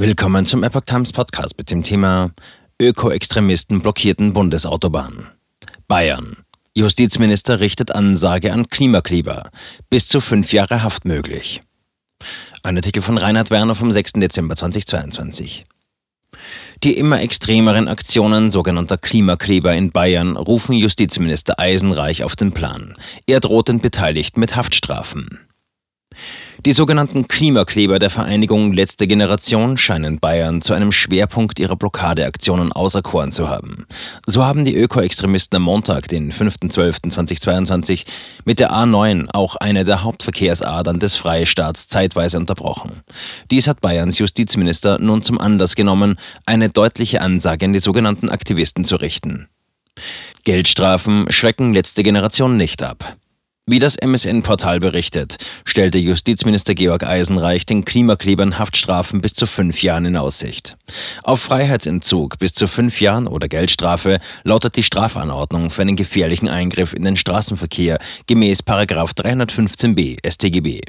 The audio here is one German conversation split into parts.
Willkommen zum Epoch Times Podcast mit dem Thema Öko-Extremisten blockierten Bundesautobahn. Bayern. Justizminister richtet Ansage an Klimakleber. Bis zu fünf Jahre Haft möglich. Ein Artikel von Reinhard Werner vom 6. Dezember 2022. Die immer extremeren Aktionen sogenannter Klimakleber in Bayern rufen Justizminister Eisenreich auf den Plan. Er droht den Beteiligten mit Haftstrafen. Die sogenannten Klimakleber der Vereinigung Letzte Generation scheinen Bayern zu einem Schwerpunkt ihrer Blockadeaktionen auserkoren zu haben. So haben die Öko-Extremisten am Montag, den 5.12.2022, mit der A9 auch eine der Hauptverkehrsadern des Freistaats zeitweise unterbrochen. Dies hat Bayerns Justizminister nun zum Anlass genommen, eine deutliche Ansage an die sogenannten Aktivisten zu richten. Geldstrafen schrecken letzte Generation nicht ab. Wie das MSN-Portal berichtet, stellte Justizminister Georg Eisenreich den Klimaklebern Haftstrafen bis zu fünf Jahren in Aussicht. Auf Freiheitsentzug bis zu fünf Jahren oder Geldstrafe lautet die Strafanordnung für einen gefährlichen Eingriff in den Straßenverkehr gemäß 315b StGB.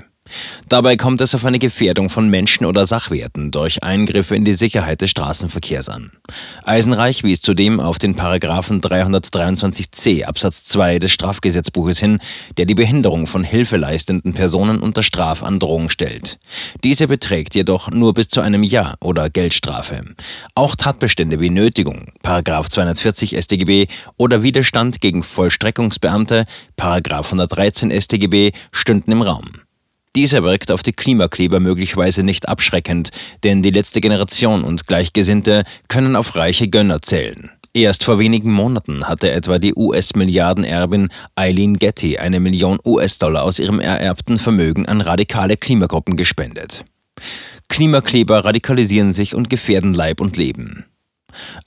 Dabei kommt es auf eine Gefährdung von Menschen oder Sachwerten durch Eingriffe in die Sicherheit des Straßenverkehrs an. Eisenreich wies zudem auf den Paragraphen 323c Absatz 2 des Strafgesetzbuches hin, der die Behinderung von hilfeleistenden Personen unter Strafandrohung stellt. Diese beträgt jedoch nur bis zu einem Jahr oder Geldstrafe. Auch Tatbestände wie Nötigung, Paragraph 240 StGB oder Widerstand gegen Vollstreckungsbeamte, Paragraph 113 StGB stünden im Raum. Dieser wirkt auf die Klimakleber möglicherweise nicht abschreckend, denn die letzte Generation und Gleichgesinnte können auf reiche Gönner zählen. Erst vor wenigen Monaten hatte etwa die US-Milliardenerbin Eileen Getty eine Million US-Dollar aus ihrem ererbten Vermögen an radikale Klimagruppen gespendet. Klimakleber radikalisieren sich und gefährden Leib und Leben.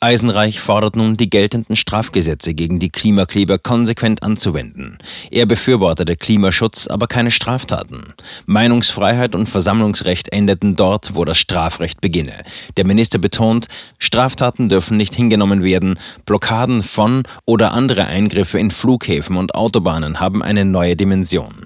Eisenreich fordert nun, die geltenden Strafgesetze gegen die Klimakleber konsequent anzuwenden. Er befürwortete Klimaschutz, aber keine Straftaten. Meinungsfreiheit und Versammlungsrecht endeten dort, wo das Strafrecht beginne. Der Minister betont, Straftaten dürfen nicht hingenommen werden, Blockaden von oder andere Eingriffe in Flughäfen und Autobahnen haben eine neue Dimension.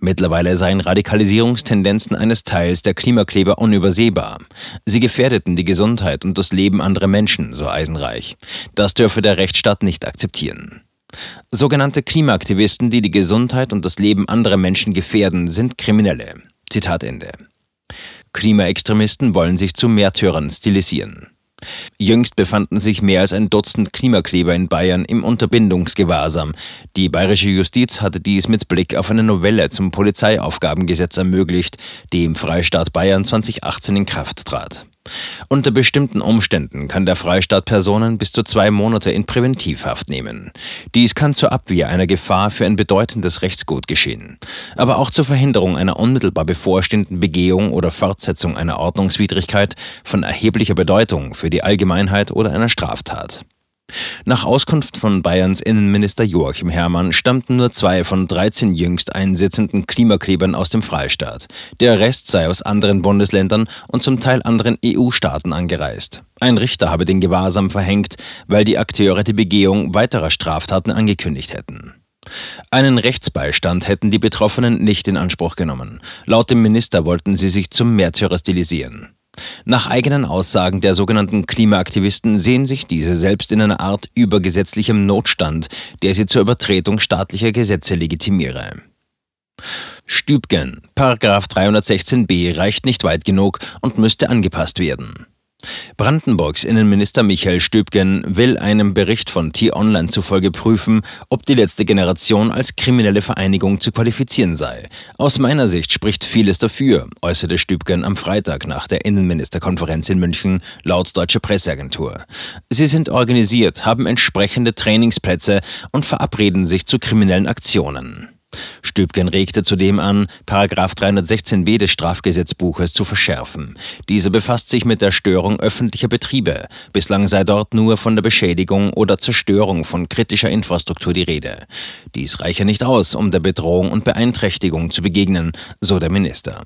Mittlerweile seien Radikalisierungstendenzen eines Teils der Klimakleber unübersehbar. Sie gefährdeten die Gesundheit und das Leben anderer Menschen, so Eisenreich. Das dürfe der Rechtsstaat nicht akzeptieren. Sogenannte Klimaaktivisten, die die Gesundheit und das Leben anderer Menschen gefährden, sind Kriminelle. Zitat Ende. Klimaextremisten wollen sich zu Märtyrern stilisieren. Jüngst befanden sich mehr als ein Dutzend Klimakleber in Bayern im Unterbindungsgewahrsam. Die bayerische Justiz hatte dies mit Blick auf eine Novelle zum Polizeiaufgabengesetz ermöglicht, die im Freistaat Bayern 2018 in Kraft trat. Unter bestimmten Umständen kann der Freistaat Personen bis zu zwei Monate in Präventivhaft nehmen. Dies kann zur Abwehr einer Gefahr für ein bedeutendes Rechtsgut geschehen, aber auch zur Verhinderung einer unmittelbar bevorstehenden Begehung oder Fortsetzung einer Ordnungswidrigkeit von erheblicher Bedeutung für die Allgemeinheit oder einer Straftat. Nach Auskunft von Bayerns Innenminister Joachim Herrmann stammten nur zwei von 13 jüngst einsitzenden Klimaklebern aus dem Freistaat. Der Rest sei aus anderen Bundesländern und zum Teil anderen EU-Staaten angereist. Ein Richter habe den Gewahrsam verhängt, weil die Akteure die Begehung weiterer Straftaten angekündigt hätten. Einen Rechtsbeistand hätten die Betroffenen nicht in Anspruch genommen. Laut dem Minister wollten sie sich zum Märtyrer stilisieren. Nach eigenen Aussagen der sogenannten Klimaaktivisten sehen sich diese selbst in einer Art übergesetzlichem Notstand, der sie zur Übertretung staatlicher Gesetze legitimiere. Stübgen, Paragraph 316b reicht nicht weit genug und müsste angepasst werden. Brandenburgs Innenminister Michael Stübgen will einem Bericht von T-Online zufolge prüfen, ob die letzte Generation als kriminelle Vereinigung zu qualifizieren sei. Aus meiner Sicht spricht vieles dafür, äußerte Stübgen am Freitag nach der Innenministerkonferenz in München laut deutscher Presseagentur. Sie sind organisiert, haben entsprechende Trainingsplätze und verabreden sich zu kriminellen Aktionen. Stübgen regte zudem an, Paragraph 316b des Strafgesetzbuches zu verschärfen. Diese befasst sich mit der Störung öffentlicher Betriebe. Bislang sei dort nur von der Beschädigung oder Zerstörung von kritischer Infrastruktur die Rede. Dies reiche nicht aus, um der Bedrohung und Beeinträchtigung zu begegnen, so der Minister.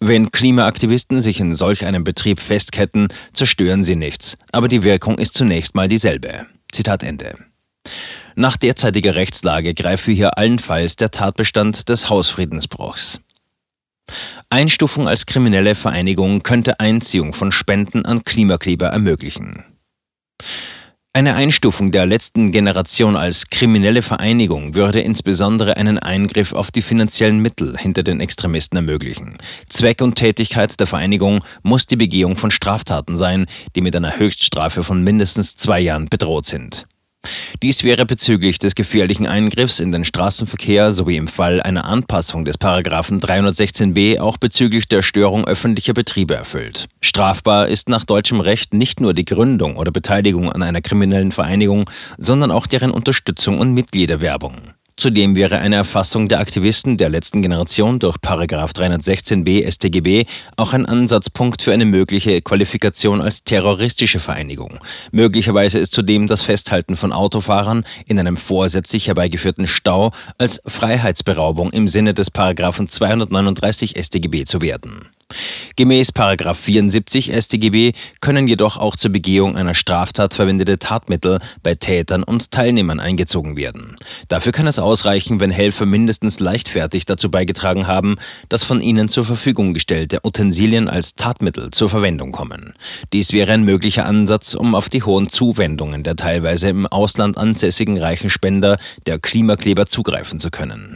Wenn Klimaaktivisten sich in solch einem Betrieb festketten, zerstören sie nichts, aber die Wirkung ist zunächst mal dieselbe. Zitat Ende. Nach derzeitiger Rechtslage greife hier allenfalls der Tatbestand des Hausfriedensbruchs. Einstufung als kriminelle Vereinigung könnte Einziehung von Spenden an Klimakleber ermöglichen. Eine Einstufung der letzten Generation als kriminelle Vereinigung würde insbesondere einen Eingriff auf die finanziellen Mittel hinter den Extremisten ermöglichen. Zweck und Tätigkeit der Vereinigung muss die Begehung von Straftaten sein, die mit einer Höchststrafe von mindestens zwei Jahren bedroht sind. Dies wäre bezüglich des gefährlichen Eingriffs in den Straßenverkehr sowie im Fall einer Anpassung des Paragraphen 316b auch bezüglich der Störung öffentlicher Betriebe erfüllt. Strafbar ist nach deutschem Recht nicht nur die Gründung oder Beteiligung an einer kriminellen Vereinigung, sondern auch deren Unterstützung und Mitgliederwerbung. Zudem wäre eine Erfassung der Aktivisten der letzten Generation durch 316b StGB auch ein Ansatzpunkt für eine mögliche Qualifikation als terroristische Vereinigung. Möglicherweise ist zudem das Festhalten von Autofahrern in einem vorsätzlich herbeigeführten Stau als Freiheitsberaubung im Sinne des 239 StGB zu werden. Gemäß 74 StGB können jedoch auch zur Begehung einer Straftat verwendete Tatmittel bei Tätern und Teilnehmern eingezogen werden. Dafür kann es ausreichen, wenn Helfer mindestens leichtfertig dazu beigetragen haben, dass von ihnen zur Verfügung gestellte Utensilien als Tatmittel zur Verwendung kommen. Dies wäre ein möglicher Ansatz, um auf die hohen Zuwendungen der teilweise im Ausland ansässigen reichen Spender der Klimakleber zugreifen zu können.